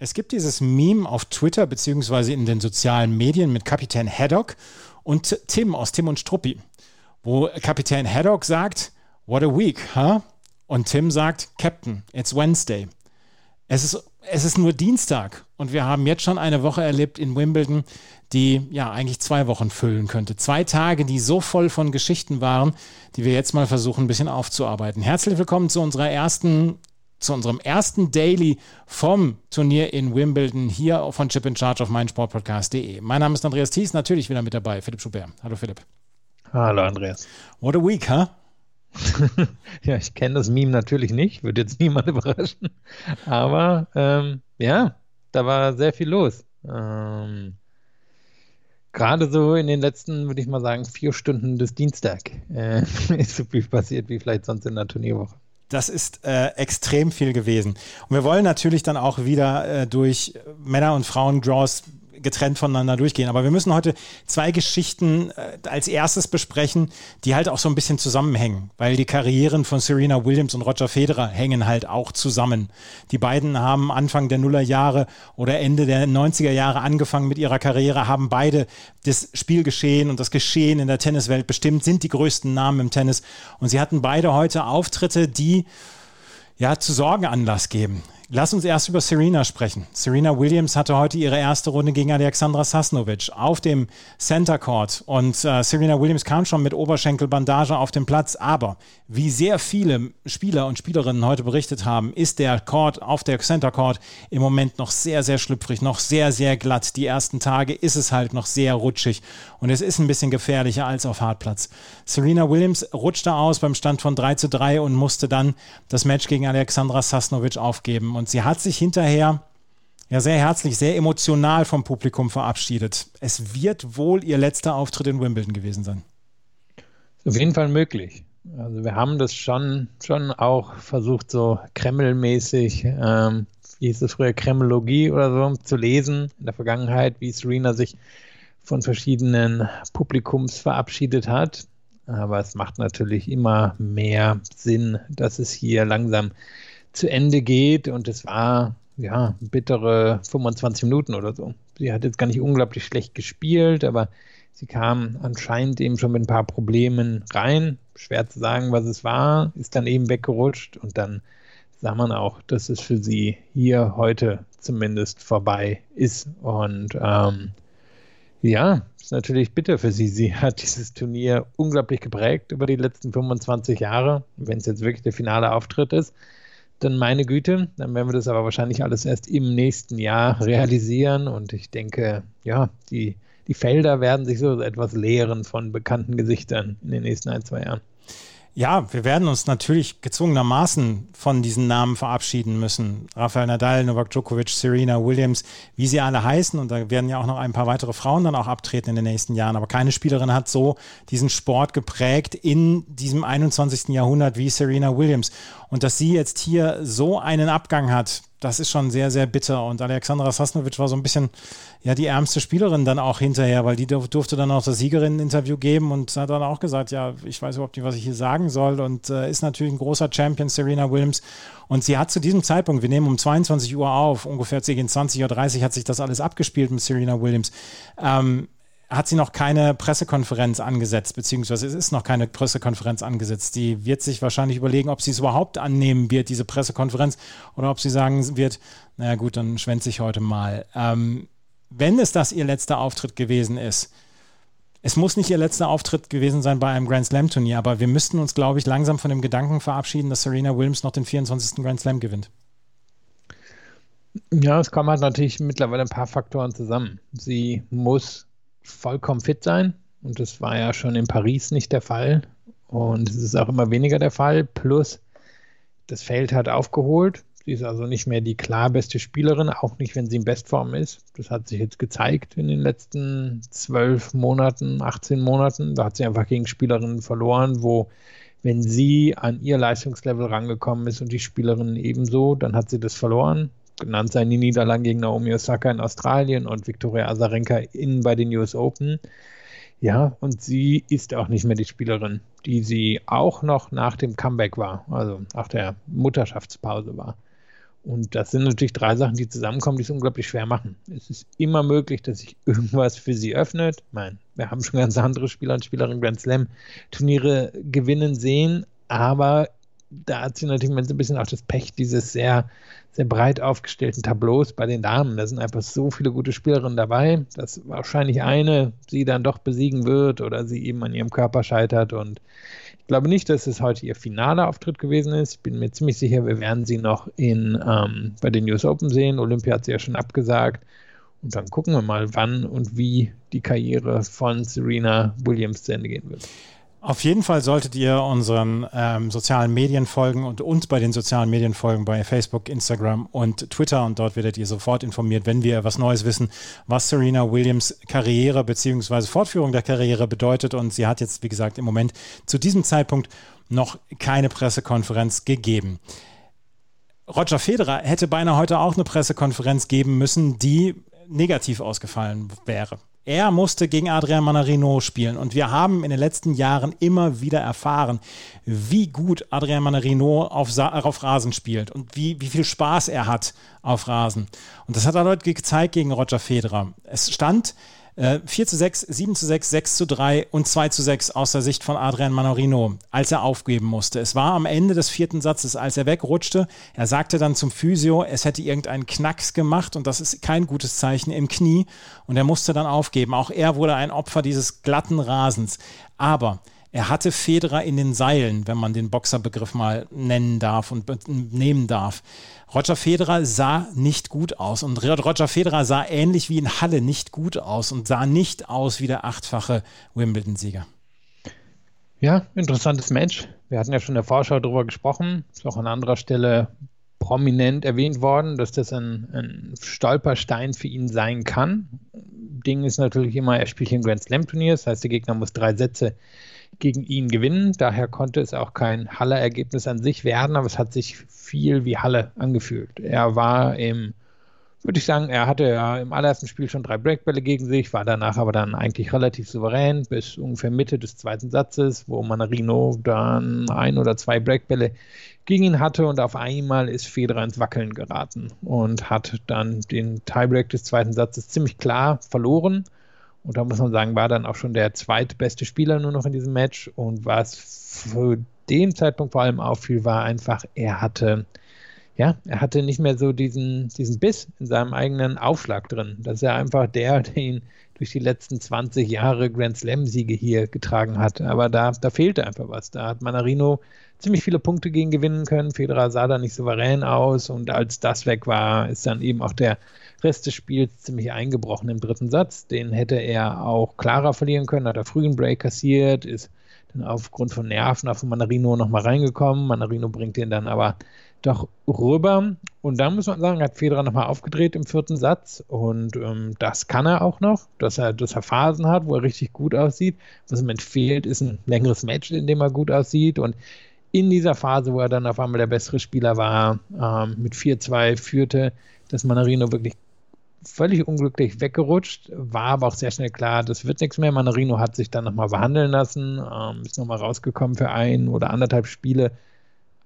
Es gibt dieses Meme auf Twitter beziehungsweise in den sozialen Medien mit Kapitän Haddock und Tim aus Tim und Struppi, wo Kapitän Haddock sagt, What a week, huh? Und Tim sagt, Captain, it's Wednesday. Es ist, es ist nur Dienstag und wir haben jetzt schon eine Woche erlebt in Wimbledon, die ja eigentlich zwei Wochen füllen könnte. Zwei Tage, die so voll von Geschichten waren, die wir jetzt mal versuchen, ein bisschen aufzuarbeiten. Herzlich willkommen zu unserer ersten zu unserem ersten Daily vom Turnier in Wimbledon hier von Chip in Charge auf meinsportpodcast.de. Mein Name ist Andreas Thies, natürlich wieder mit dabei, Philipp Schubert. Hallo Philipp. Hallo Andreas. What a week, huh? ja, ich kenne das Meme natürlich nicht, würde jetzt niemand überraschen. Aber ähm, ja, da war sehr viel los. Ähm, Gerade so in den letzten, würde ich mal sagen, vier Stunden des Dienstag äh, ist so viel passiert wie vielleicht sonst in der Turnierwoche. Das ist äh, extrem viel gewesen. Und wir wollen natürlich dann auch wieder äh, durch Männer- und Frauen-Draws getrennt voneinander durchgehen. Aber wir müssen heute zwei Geschichten äh, als erstes besprechen, die halt auch so ein bisschen zusammenhängen, weil die Karrieren von Serena Williams und Roger Federer hängen halt auch zusammen. Die beiden haben Anfang der Nullerjahre oder Ende der 90er Jahre angefangen mit ihrer Karriere, haben beide das Spielgeschehen und das Geschehen in der Tenniswelt bestimmt, sind die größten Namen im Tennis und sie hatten beide heute Auftritte, die ja zu Sorgen Anlass geben. Lass uns erst über Serena sprechen. Serena Williams hatte heute ihre erste Runde gegen Alexandra Sasnovic auf dem Center Court und äh, Serena Williams kam schon mit Oberschenkelbandage auf den Platz. Aber wie sehr viele Spieler und Spielerinnen heute berichtet haben, ist der Court auf der Center Court im Moment noch sehr, sehr schlüpfrig, noch sehr, sehr glatt. Die ersten Tage ist es halt noch sehr rutschig und es ist ein bisschen gefährlicher als auf Hartplatz. Serena Williams rutschte aus beim Stand von 3 zu 3 und musste dann das Match gegen Alexandra Sasnovic aufgeben. Und sie hat sich hinterher ja sehr herzlich, sehr emotional vom Publikum verabschiedet. Es wird wohl ihr letzter Auftritt in Wimbledon gewesen sein. Auf jeden Fall möglich. Also wir haben das schon, schon auch versucht, so Kreml-mäßig, ähm, wie hieß es früher, Kremlologie oder so, zu lesen in der Vergangenheit, wie Serena sich von verschiedenen Publikums verabschiedet hat. Aber es macht natürlich immer mehr Sinn, dass es hier langsam zu Ende geht und es war ja bittere 25 Minuten oder so. Sie hat jetzt gar nicht unglaublich schlecht gespielt, aber sie kam anscheinend eben schon mit ein paar Problemen rein. Schwer zu sagen, was es war, ist dann eben weggerutscht und dann sah man auch, dass es für sie hier heute zumindest vorbei ist. Und ähm, ja, ist natürlich bitter für sie. Sie hat dieses Turnier unglaublich geprägt über die letzten 25 Jahre. Wenn es jetzt wirklich der finale Auftritt ist, dann meine Güte, dann werden wir das aber wahrscheinlich alles erst im nächsten Jahr realisieren. Und ich denke, ja, die, die Felder werden sich so etwas leeren von bekannten Gesichtern in den nächsten ein, zwei Jahren. Ja, wir werden uns natürlich gezwungenermaßen von diesen Namen verabschieden müssen. Rafael Nadal, Novak Djokovic, Serena Williams, wie sie alle heißen. Und da werden ja auch noch ein paar weitere Frauen dann auch abtreten in den nächsten Jahren. Aber keine Spielerin hat so diesen Sport geprägt in diesem 21. Jahrhundert wie Serena Williams. Und dass sie jetzt hier so einen Abgang hat, das ist schon sehr, sehr bitter. Und Alexandra Sasnovic war so ein bisschen ja die ärmste Spielerin dann auch hinterher, weil die durfte dann auch das Siegerinnen-Interview geben und hat dann auch gesagt, ja, ich weiß überhaupt nicht, was ich hier sagen soll und äh, ist natürlich ein großer Champion, Serena Williams. Und sie hat zu diesem Zeitpunkt, wir nehmen um 22 Uhr auf, ungefähr gegen 20.30 Uhr hat sich das alles abgespielt mit Serena Williams. Ähm, hat sie noch keine Pressekonferenz angesetzt, beziehungsweise es ist noch keine Pressekonferenz angesetzt. Die wird sich wahrscheinlich überlegen, ob sie es überhaupt annehmen wird, diese Pressekonferenz, oder ob sie sagen wird, naja gut, dann schwänze ich heute mal. Ähm, wenn es das ihr letzter Auftritt gewesen ist, es muss nicht ihr letzter Auftritt gewesen sein bei einem Grand Slam Turnier, aber wir müssten uns, glaube ich, langsam von dem Gedanken verabschieden, dass Serena Williams noch den 24. Grand Slam gewinnt. Ja, es kommen halt natürlich mittlerweile ein paar Faktoren zusammen. Sie muss vollkommen fit sein und das war ja schon in Paris nicht der Fall und es ist auch immer weniger der Fall. Plus, das Feld hat aufgeholt. Sie ist also nicht mehr die klar beste Spielerin, auch nicht, wenn sie in Bestform ist. Das hat sich jetzt gezeigt in den letzten zwölf Monaten, 18 Monaten. Da hat sie einfach gegen Spielerinnen verloren, wo, wenn sie an ihr Leistungslevel rangekommen ist und die Spielerinnen ebenso, dann hat sie das verloren. Genannt seien die Niederlagen gegen Naomi Osaka in Australien und Viktoria Azarenka in bei den US Open. Ja, und sie ist auch nicht mehr die Spielerin, die sie auch noch nach dem Comeback war, also nach der Mutterschaftspause war. Und das sind natürlich drei Sachen, die zusammenkommen, die es unglaublich schwer machen. Es ist immer möglich, dass sich irgendwas für sie öffnet. Meine, wir haben schon ganz andere Spieler und Spielerinnen Grand Slam Turniere gewinnen sehen, aber da hat sie natürlich ein bisschen auch das Pech dieses sehr, sehr breit aufgestellten Tableaus bei den Damen. Da sind einfach so viele gute Spielerinnen dabei, dass wahrscheinlich eine sie dann doch besiegen wird oder sie eben an ihrem Körper scheitert. Und ich glaube nicht, dass es heute ihr finaler Auftritt gewesen ist. Ich bin mir ziemlich sicher, wir werden sie noch in, ähm, bei den US Open sehen. Olympia hat sie ja schon abgesagt. Und dann gucken wir mal, wann und wie die Karriere von Serena Williams zu Ende gehen wird. Auf jeden Fall solltet ihr unseren ähm, sozialen Medien folgen und uns bei den sozialen Medien folgen, bei Facebook, Instagram und Twitter. Und dort werdet ihr sofort informiert, wenn wir was Neues wissen, was Serena Williams Karriere bzw. Fortführung der Karriere bedeutet. Und sie hat jetzt, wie gesagt, im Moment zu diesem Zeitpunkt noch keine Pressekonferenz gegeben. Roger Federer hätte beinahe heute auch eine Pressekonferenz geben müssen, die negativ ausgefallen wäre. Er musste gegen Adrian Manarino spielen und wir haben in den letzten Jahren immer wieder erfahren, wie gut Adrian Manarino auf, auf Rasen spielt und wie, wie viel Spaß er hat auf Rasen. Und das hat er heute gezeigt gegen Roger Federer. Es stand 4 äh, zu 6, 7 zu 6, 6 zu 3 und 2 zu 6 aus der Sicht von Adrian Manorino, als er aufgeben musste. Es war am Ende des vierten Satzes, als er wegrutschte. Er sagte dann zum Physio, es hätte irgendeinen Knacks gemacht und das ist kein gutes Zeichen im Knie. Und er musste dann aufgeben. Auch er wurde ein Opfer dieses glatten Rasens. Aber er hatte Federer in den Seilen, wenn man den Boxerbegriff mal nennen darf und nehmen darf. Roger Federer sah nicht gut aus und Roger Federer sah ähnlich wie in Halle nicht gut aus und sah nicht aus wie der achtfache Wimbledon-Sieger. Ja, interessantes Match. Wir hatten ja schon in der Vorschau darüber gesprochen, ist auch an anderer Stelle prominent erwähnt worden, dass das ein, ein Stolperstein für ihn sein kann. Ding ist natürlich immer, er spielt hier ein Grand Slam Turnier, das heißt, der Gegner muss drei Sätze gegen ihn gewinnen. Daher konnte es auch kein Halle-Ergebnis an sich werden, aber es hat sich viel wie Halle angefühlt. Er war im, würde ich sagen, er hatte ja im allerersten Spiel schon drei Breakbälle gegen sich, war danach aber dann eigentlich relativ souverän bis ungefähr Mitte des zweiten Satzes, wo Manarino dann ein oder zwei Breakbälle gegen ihn hatte und auf einmal ist Federer ins Wackeln geraten und hat dann den Tiebreak des zweiten Satzes ziemlich klar verloren und da muss man sagen, war dann auch schon der zweitbeste Spieler nur noch in diesem Match. Und was für den Zeitpunkt vor allem auffiel, war einfach, er hatte, ja, er hatte nicht mehr so diesen, diesen Biss in seinem eigenen Aufschlag drin. Das ist ja einfach der, der ihn durch die letzten 20 Jahre Grand Slam-Siege hier getragen hat. Aber da, da fehlte einfach was. Da hat Manarino ziemlich viele Punkte gegen gewinnen können. Federer sah da nicht souverän aus und als das weg war, ist dann eben auch der Rest des Spiels ziemlich eingebrochen im dritten Satz. Den hätte er auch klarer verlieren können, hat er früh einen Break kassiert, ist dann aufgrund von Nerven auf Manarino nochmal reingekommen. Manarino bringt den dann aber doch rüber. Und dann muss man sagen, hat Federer nochmal aufgedreht im vierten Satz. Und ähm, das kann er auch noch, dass er, dass er Phasen hat, wo er richtig gut aussieht. Was ihm entfehlt, ist ein längeres Match, in dem er gut aussieht. Und in dieser Phase, wo er dann auf einmal der bessere Spieler war, ähm, mit 4-2 führte, dass Manarino wirklich völlig unglücklich weggerutscht, war aber auch sehr schnell klar, das wird nichts mehr. Manarino hat sich dann nochmal behandeln lassen, ähm, ist nochmal rausgekommen für ein oder anderthalb Spiele.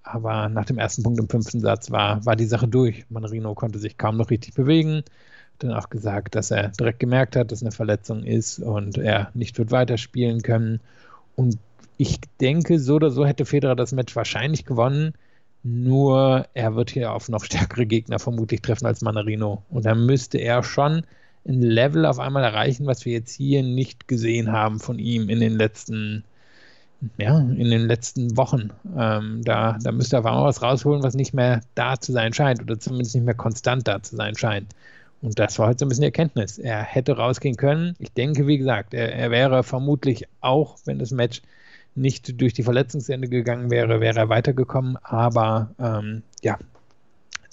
Aber nach dem ersten Punkt im fünften Satz war, war die Sache durch. Manarino konnte sich kaum noch richtig bewegen. Dann auch gesagt, dass er direkt gemerkt hat, dass eine Verletzung ist und er nicht wird weiterspielen können. Und ich denke, so oder so hätte Federer das Match wahrscheinlich gewonnen. Nur er wird hier auf noch stärkere Gegner vermutlich treffen als Manarino. Und dann müsste er schon ein Level auf einmal erreichen, was wir jetzt hier nicht gesehen haben von ihm in den letzten, ja, in den letzten Wochen. Ähm, da, da müsste er auf einmal was rausholen, was nicht mehr da zu sein scheint oder zumindest nicht mehr konstant da zu sein scheint. Und das war heute so ein bisschen die Erkenntnis. Er hätte rausgehen können. Ich denke, wie gesagt, er, er wäre vermutlich auch, wenn das Match nicht durch die Verletzungsende gegangen wäre, wäre er weitergekommen. Aber ähm, ja,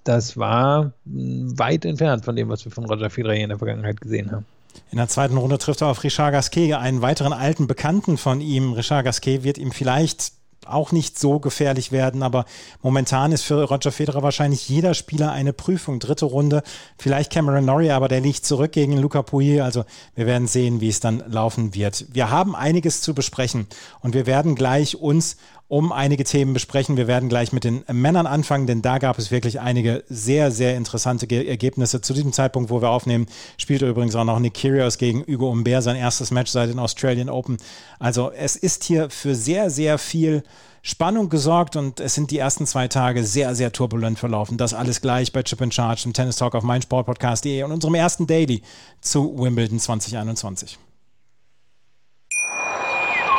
das war weit entfernt von dem, was wir von Roger Federer in der Vergangenheit gesehen haben. In der zweiten Runde trifft er auf Richard Gasquet, einen weiteren alten Bekannten von ihm. Richard Gasquet wird ihm vielleicht auch nicht so gefährlich werden, aber momentan ist für Roger Federer wahrscheinlich jeder Spieler eine Prüfung. Dritte Runde, vielleicht Cameron Norrie, aber der liegt zurück gegen Luca Pouillet. Also wir werden sehen, wie es dann laufen wird. Wir haben einiges zu besprechen und wir werden gleich uns um einige Themen besprechen. Wir werden gleich mit den Männern anfangen, denn da gab es wirklich einige sehr, sehr interessante Ge Ergebnisse. Zu diesem Zeitpunkt, wo wir aufnehmen, spielt übrigens auch noch Nick Kyrgios gegen Hugo Humbert sein erstes Match seit den Australian Open. Also es ist hier für sehr, sehr viel Spannung gesorgt und es sind die ersten zwei Tage sehr, sehr turbulent verlaufen. Das alles gleich bei Chip and Charge, im Tennis Talk auf meinsportpodcast.de und unserem ersten Daily zu Wimbledon 2021.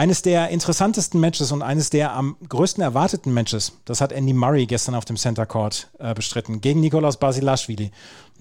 Eines der interessantesten Matches und eines der am größten erwarteten Matches, das hat Andy Murray gestern auf dem Center Court äh, bestritten, gegen Nikolaus Basilashvili.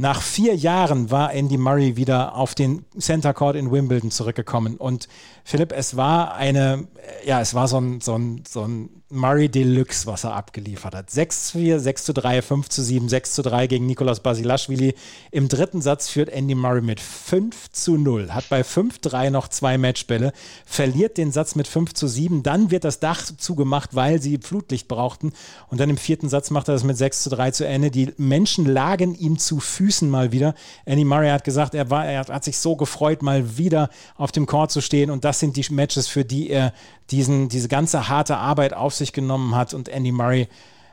Nach vier Jahren war Andy Murray wieder auf den Center Court in Wimbledon zurückgekommen. Und Philipp, es war eine, ja, es war so ein, so ein, so ein Murray Deluxe, was er abgeliefert hat. 6 zu 4, 6 zu 3, 5 zu 7, 6 zu 3 gegen Nikolaus Basilashvili. Im dritten Satz führt Andy Murray mit 5 zu 0, hat bei 5-3 noch zwei Matchbälle, verliert den Satz mit 5 zu 7, dann wird das Dach zugemacht, weil sie Flutlicht brauchten und dann im vierten Satz macht er das mit 6 zu 3 zu Ende. Die Menschen lagen ihm zu Füßen mal wieder. Andy Murray hat gesagt, er, war, er hat sich so gefreut, mal wieder auf dem Court zu stehen und das sind die Matches, für die er diesen, diese ganze harte Arbeit auf sich genommen hat und Andy Murray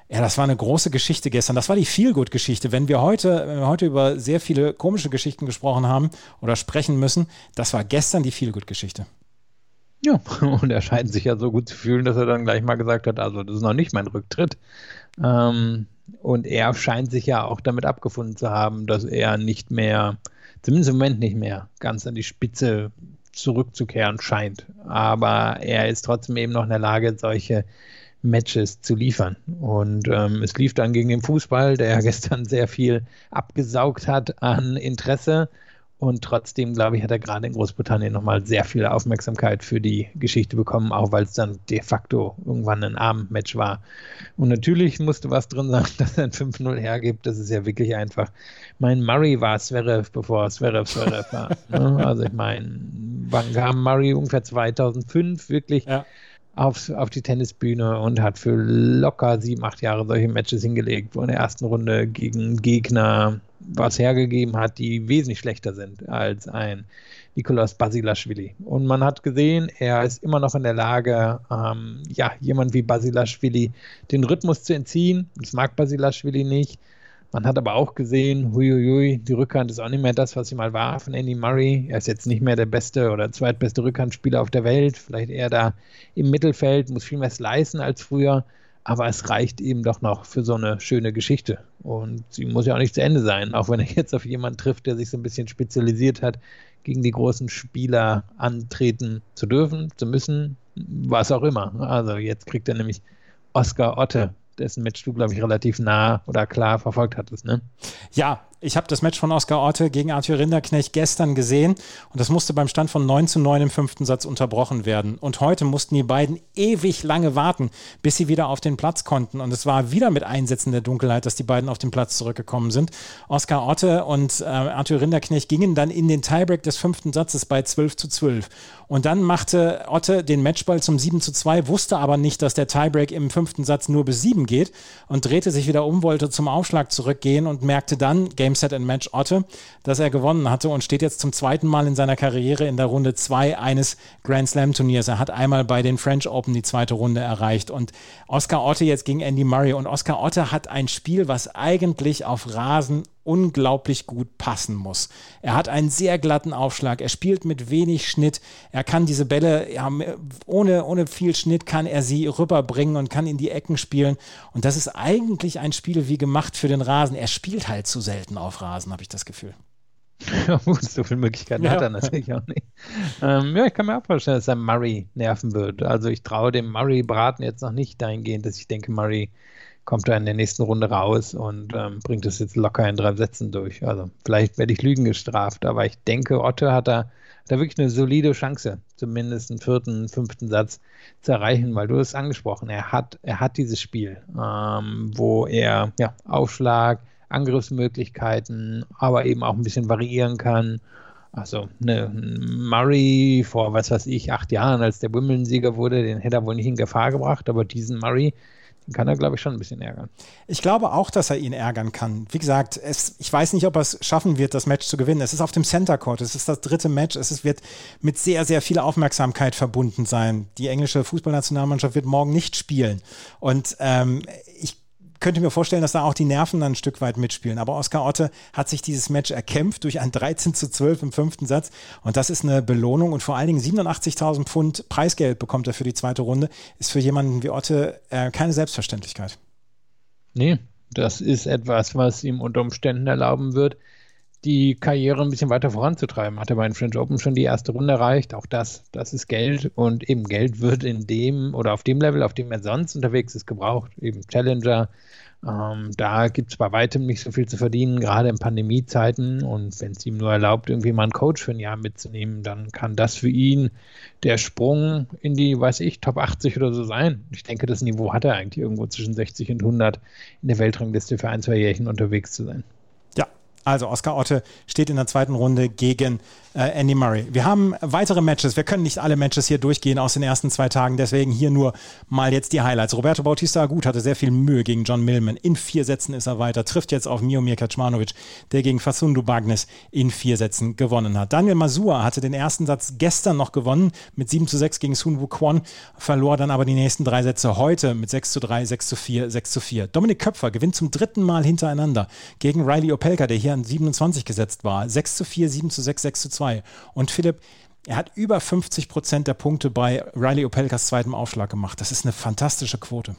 ja, das war eine große Geschichte gestern. Das war die Feelgood-Geschichte. Wenn wir heute, wenn wir heute über sehr viele komische Geschichten gesprochen haben oder sprechen müssen, das war gestern die Feelgood-Geschichte. Ja, und er scheint sich ja so gut zu fühlen, dass er dann gleich mal gesagt hat, also das ist noch nicht mein Rücktritt. Ähm, und er scheint sich ja auch damit abgefunden zu haben, dass er nicht mehr, zumindest im Moment nicht mehr, ganz an die Spitze zurückzukehren scheint. Aber er ist trotzdem eben noch in der Lage, solche Matches zu liefern. Und ähm, es lief dann gegen den Fußball, der gestern sehr viel abgesaugt hat an Interesse. Und trotzdem, glaube ich, hat er gerade in Großbritannien nochmal sehr viel Aufmerksamkeit für die Geschichte bekommen, auch weil es dann de facto irgendwann ein Abendmatch war. Und natürlich musste was drin sein, dass er ein 5-0 hergibt. Das ist ja wirklich einfach. Mein Murray war Zverev, bevor Zverev Zverev war. Ne? Also ich meine, wann kam Murray ungefähr 2005 wirklich ja. Auf, auf die Tennisbühne und hat für locker sieben, acht Jahre solche Matches hingelegt, wo in der ersten Runde gegen Gegner was hergegeben hat, die wesentlich schlechter sind als ein Nikolaus Basilashvili. Und man hat gesehen, er ist immer noch in der Lage, ähm, ja, jemand wie Basilashvili den Rhythmus zu entziehen. Das mag Basilashvili nicht. Man hat aber auch gesehen, huiuiui, die Rückhand ist auch nicht mehr das, was sie mal war von Andy Murray. Er ist jetzt nicht mehr der beste oder zweitbeste Rückhandspieler auf der Welt. Vielleicht eher da im Mittelfeld, muss viel mehr leisten als früher aber es reicht eben doch noch für so eine schöne Geschichte. Und sie muss ja auch nicht zu Ende sein, auch wenn er jetzt auf jemanden trifft, der sich so ein bisschen spezialisiert hat, gegen die großen Spieler antreten zu dürfen, zu müssen, was auch immer. Also jetzt kriegt er nämlich Oscar Otte, dessen Match du, glaube ich, relativ nah oder klar verfolgt hattest, ne? Ja, ich habe das Match von Oskar Orte gegen Arthur Rinderknecht gestern gesehen und das musste beim Stand von 9 zu 9 im fünften Satz unterbrochen werden. Und heute mussten die beiden ewig lange warten, bis sie wieder auf den Platz konnten. Und es war wieder mit Einsätzen der Dunkelheit, dass die beiden auf den Platz zurückgekommen sind. Oskar Orte und äh, Arthur Rinderknecht gingen dann in den Tiebreak des fünften Satzes bei 12 zu 12. Und dann machte Otte den Matchball zum 7 zu 2, wusste aber nicht, dass der Tiebreak im fünften Satz nur bis 7 geht und drehte sich wieder um, wollte zum Aufschlag zurückgehen und merkte dann, Set and Match Otte, dass er gewonnen hatte und steht jetzt zum zweiten Mal in seiner Karriere in der Runde 2 eines Grand Slam Turniers. Er hat einmal bei den French Open die zweite Runde erreicht und Oscar Otte jetzt gegen Andy Murray und Oscar Otte hat ein Spiel, was eigentlich auf Rasen unglaublich gut passen muss. Er hat einen sehr glatten Aufschlag, er spielt mit wenig Schnitt, er kann diese Bälle, ja, ohne, ohne viel Schnitt kann er sie rüberbringen und kann in die Ecken spielen. Und das ist eigentlich ein Spiel wie gemacht für den Rasen. Er spielt halt zu selten auf Rasen, habe ich das Gefühl. Ja, gut, so viele Möglichkeiten ja. hat er natürlich auch nicht. Ähm, ja, ich kann mir auch vorstellen, dass er Murray nerven wird. Also ich traue dem Murray-Braten jetzt noch nicht dahingehend, dass ich denke, Murray kommt da in der nächsten Runde raus und ähm, bringt es jetzt locker in drei Sätzen durch. Also vielleicht werde ich Lügen gestraft, aber ich denke, Otto hat da, da wirklich eine solide Chance, zumindest einen vierten, fünften Satz zu erreichen, weil du es angesprochen, er hat, er hat dieses Spiel, ähm, wo er ja, Aufschlag, Angriffsmöglichkeiten, aber eben auch ein bisschen variieren kann. Also eine Murray vor, was weiß ich, acht Jahren, als der Wimbledon-Sieger wurde, den hätte er wohl nicht in Gefahr gebracht, aber diesen Murray, kann er, glaube ich, schon ein bisschen ärgern. Ich glaube auch, dass er ihn ärgern kann. Wie gesagt, es, ich weiß nicht, ob er es schaffen wird, das Match zu gewinnen. Es ist auf dem Center Court, es ist das dritte Match, es ist, wird mit sehr, sehr viel Aufmerksamkeit verbunden sein. Die englische Fußballnationalmannschaft wird morgen nicht spielen. Und ähm, ich könnte mir vorstellen, dass da auch die Nerven dann ein Stück weit mitspielen. Aber Oskar Otte hat sich dieses Match erkämpft durch ein 13 zu 12 im fünften Satz. Und das ist eine Belohnung. Und vor allen Dingen 87.000 Pfund Preisgeld bekommt er für die zweite Runde. Ist für jemanden wie Otte äh, keine Selbstverständlichkeit. Nee, das ist etwas, was ihm unter Umständen erlauben wird, die Karriere ein bisschen weiter voranzutreiben. Hat er bei den French Open schon die erste Runde erreicht. Auch das, das ist Geld. Und eben Geld wird in dem oder auf dem Level, auf dem er sonst unterwegs ist, gebraucht. Eben Challenger. Ähm, da gibt es bei weitem nicht so viel zu verdienen, gerade in Pandemiezeiten. Und wenn es ihm nur erlaubt, irgendwie mal einen Coach für ein Jahr mitzunehmen, dann kann das für ihn der Sprung in die, weiß ich, Top 80 oder so sein. Ich denke, das Niveau hat er eigentlich irgendwo zwischen 60 und 100 in der Weltrangliste für ein, zwei Jährchen unterwegs zu sein. Also Oskar Otte steht in der zweiten Runde gegen äh, Andy Murray. Wir haben weitere Matches. Wir können nicht alle Matches hier durchgehen aus den ersten zwei Tagen. Deswegen hier nur mal jetzt die Highlights. Roberto Bautista gut hatte sehr viel Mühe gegen John Millman. In vier Sätzen ist er weiter. Trifft jetzt auf Miomir Kaczmanowicz, der gegen Fasundu Bagnes in vier Sätzen gewonnen hat. Daniel Masua hatte den ersten Satz gestern noch gewonnen mit 7 zu 6 gegen Sun Woo Kwon. Verlor dann aber die nächsten drei Sätze heute mit 6 zu 3, 6 zu 4, 6 zu 4. Dominik Köpfer gewinnt zum dritten Mal hintereinander gegen Riley Opelka, der hier an 27 gesetzt war. 6 zu 4, 7 zu 6, 6 zu 2. Und Philipp, er hat über 50 Prozent der Punkte bei Riley Opelkas zweitem Aufschlag gemacht. Das ist eine fantastische Quote.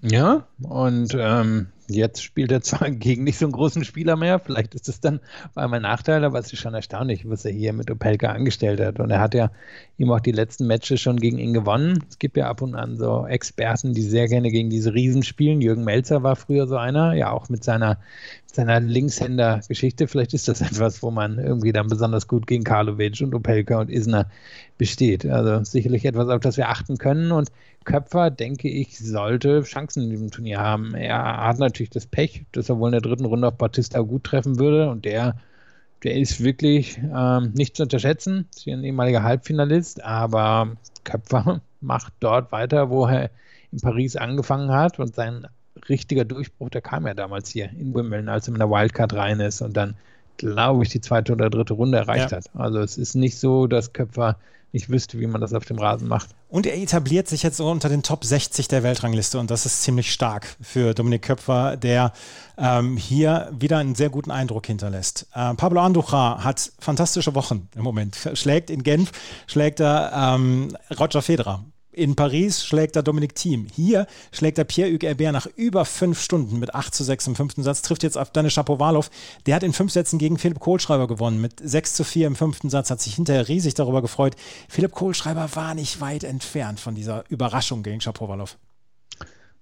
Ja, und ähm, Jetzt spielt er zwar gegen nicht so einen großen Spieler mehr, vielleicht ist es dann einmal ein Nachteil, aber es ist schon erstaunlich, was er hier mit Opelka angestellt hat. Und er hat ja ihm auch die letzten Matches schon gegen ihn gewonnen. Es gibt ja ab und an so Experten, die sehr gerne gegen diese Riesen spielen. Jürgen Melzer war früher so einer, ja auch mit seiner, seiner Linkshänder-Geschichte. Vielleicht ist das etwas, wo man irgendwie dann besonders gut gegen Karlovic und Opelka und Isner besteht. Also sicherlich etwas, auf das wir achten können. Und Köpfer, denke ich, sollte Chancen in diesem Turnier haben. Er hat natürlich das Pech, dass er wohl in der dritten Runde auf Batista gut treffen würde und der, der ist wirklich ähm, nicht zu unterschätzen. Ist ein ehemaliger Halbfinalist, aber Köpfer macht dort weiter, wo er in Paris angefangen hat und sein richtiger Durchbruch, der kam ja damals hier in Wimbledon, als er mit der Wildcard rein ist und dann, glaube ich, die zweite oder dritte Runde erreicht ja. hat. Also es ist nicht so, dass Köpfer nicht wüsste, wie man das auf dem Rasen macht. Und er etabliert sich jetzt so unter den Top 60 der Weltrangliste und das ist ziemlich stark für Dominik Köpfer, der ähm, hier wieder einen sehr guten Eindruck hinterlässt. Äh, Pablo Andujar hat fantastische Wochen im Moment. Schlägt in Genf, schlägt er ähm, Roger Federer in Paris schlägt er Dominik Thiem. Hier schlägt er Pierre-Hugues Herbert nach über fünf Stunden mit 8 zu 6 im fünften Satz. Trifft jetzt auf Danis Shapovalov. Der hat in fünf Sätzen gegen Philipp Kohlschreiber gewonnen. Mit 6 zu 4 im fünften Satz. Hat sich hinterher riesig darüber gefreut. Philipp Kohlschreiber war nicht weit entfernt von dieser Überraschung gegen Shapovalov.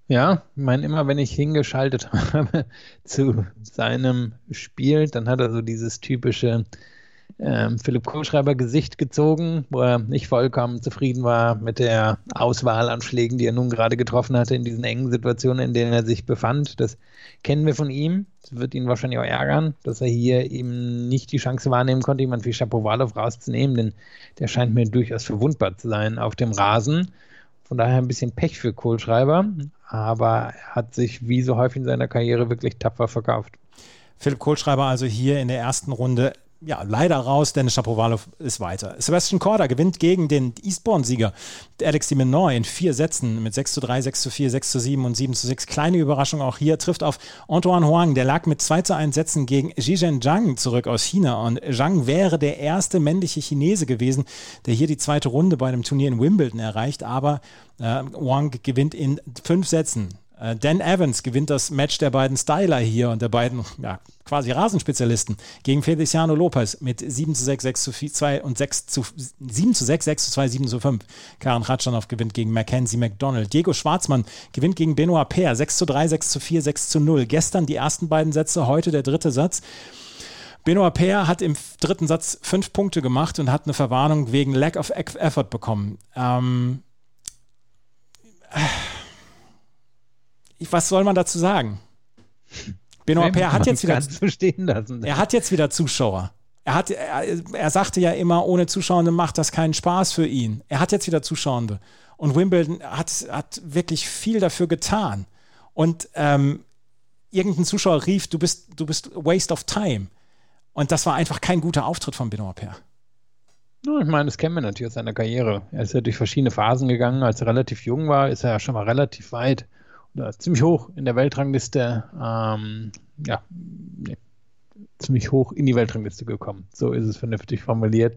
Ja, ich meine, immer wenn ich hingeschaltet habe zu seinem Spiel, dann hat er so dieses typische ähm, Philipp Kohlschreiber Gesicht gezogen, wo er nicht vollkommen zufrieden war mit der Auswahl an Schlägen, die er nun gerade getroffen hatte in diesen engen Situationen, in denen er sich befand. Das kennen wir von ihm. Das wird ihn wahrscheinlich auch ärgern, dass er hier eben nicht die Chance wahrnehmen konnte, jemand wie Shapovalov rauszunehmen, denn der scheint mir durchaus verwundbar zu sein auf dem Rasen. Von daher ein bisschen Pech für Kohlschreiber, aber er hat sich wie so häufig in seiner Karriere wirklich tapfer verkauft. Philipp Kohlschreiber also hier in der ersten Runde ja, leider raus, Dennis Shapovalov ist weiter. Sebastian Korda gewinnt gegen den Eastbourne-Sieger Alex de Menor in vier Sätzen mit 6 zu 3, 6 zu 4, 6 zu 7 und 7 zu 6. Kleine Überraschung auch hier, trifft auf Antoine Huang, der lag mit 2 zu 1 Sätzen gegen Zhizhen Zhang zurück aus China und Zhang wäre der erste männliche Chinese gewesen, der hier die zweite Runde bei einem Turnier in Wimbledon erreicht, aber äh, Huang gewinnt in fünf Sätzen Dan Evans gewinnt das Match der beiden Styler hier und der beiden ja, quasi Rasenspezialisten gegen Feliciano Lopez mit 7 zu 6, 6 zu 4, 2 und 6 zu 7 zu 6, 6 zu 2, 7 zu 5. Karen Ratschanow gewinnt gegen Mackenzie McDonald. Diego Schwarzmann gewinnt gegen Benoit Paire 6 zu 3, 6 zu 4, 6 zu 0. Gestern die ersten beiden Sätze, heute der dritte Satz. Benoit Paire hat im dritten Satz fünf Punkte gemacht und hat eine Verwarnung wegen Lack of Effort bekommen. Ähm, was soll man dazu sagen? Benoit Paire hat jetzt wieder lassen. Er hat jetzt wieder Zuschauer. Er, hat, er, er sagte ja immer, ohne Zuschauende macht das keinen Spaß für ihn. Er hat jetzt wieder Zuschauende. Und Wimbledon hat, hat wirklich viel dafür getan. Und ähm, irgendein Zuschauer rief, du bist, du bist waste of time. Und das war einfach kein guter Auftritt von Benoit Paire. ich meine, das kennen wir natürlich aus seiner Karriere. Er ist ja durch verschiedene Phasen gegangen. Als er relativ jung war, ist er ja schon mal relativ weit ziemlich hoch in der Weltrangliste. Ähm, ja, nee, ziemlich hoch in die Weltrangliste gekommen. So ist es vernünftig formuliert.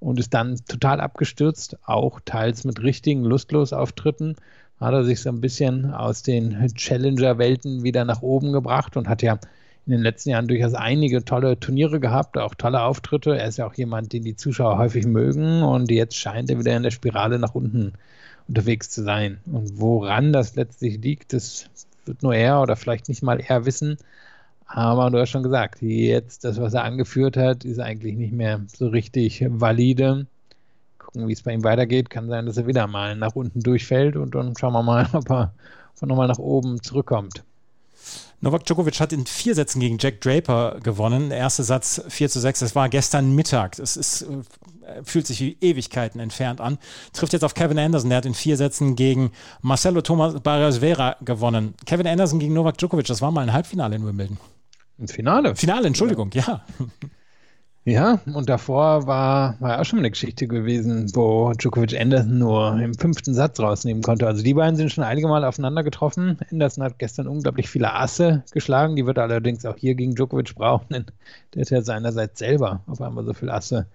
Und ist dann total abgestürzt, auch teils mit richtigen Lustlos-Auftritten. Hat er sich so ein bisschen aus den Challenger-Welten wieder nach oben gebracht und hat ja in den letzten Jahren durchaus einige tolle Turniere gehabt, auch tolle Auftritte. Er ist ja auch jemand, den die Zuschauer häufig mögen und jetzt scheint er wieder in der Spirale nach unten unterwegs zu sein. Und woran das letztlich liegt, das wird nur er oder vielleicht nicht mal er wissen. Aber du hast schon gesagt, jetzt das, was er angeführt hat, ist eigentlich nicht mehr so richtig valide. Gucken, wie es bei ihm weitergeht. Kann sein, dass er wieder mal nach unten durchfällt und dann schauen wir mal, ob er von nochmal nach oben zurückkommt. Novak Djokovic hat in vier Sätzen gegen Jack Draper gewonnen. Der erste Satz 4 zu 6. Das war gestern Mittag. Das ist, äh, fühlt sich wie Ewigkeiten entfernt an. Trifft jetzt auf Kevin Anderson. Der hat in vier Sätzen gegen Marcelo Thomas Barrios Vera gewonnen. Kevin Anderson gegen Novak Djokovic. Das war mal ein Halbfinale in Wimbledon. Ein Finale? Finale, Entschuldigung, ja. ja. Ja, und davor war, war auch schon eine Geschichte gewesen, wo Djokovic Anderson nur im fünften Satz rausnehmen konnte. Also die beiden sind schon einige Mal aufeinander getroffen. Anderson hat gestern unglaublich viele Asse geschlagen. Die wird er allerdings auch hier gegen Djokovic brauchen, denn der hat ja seinerseits selber auf einmal so viele Asse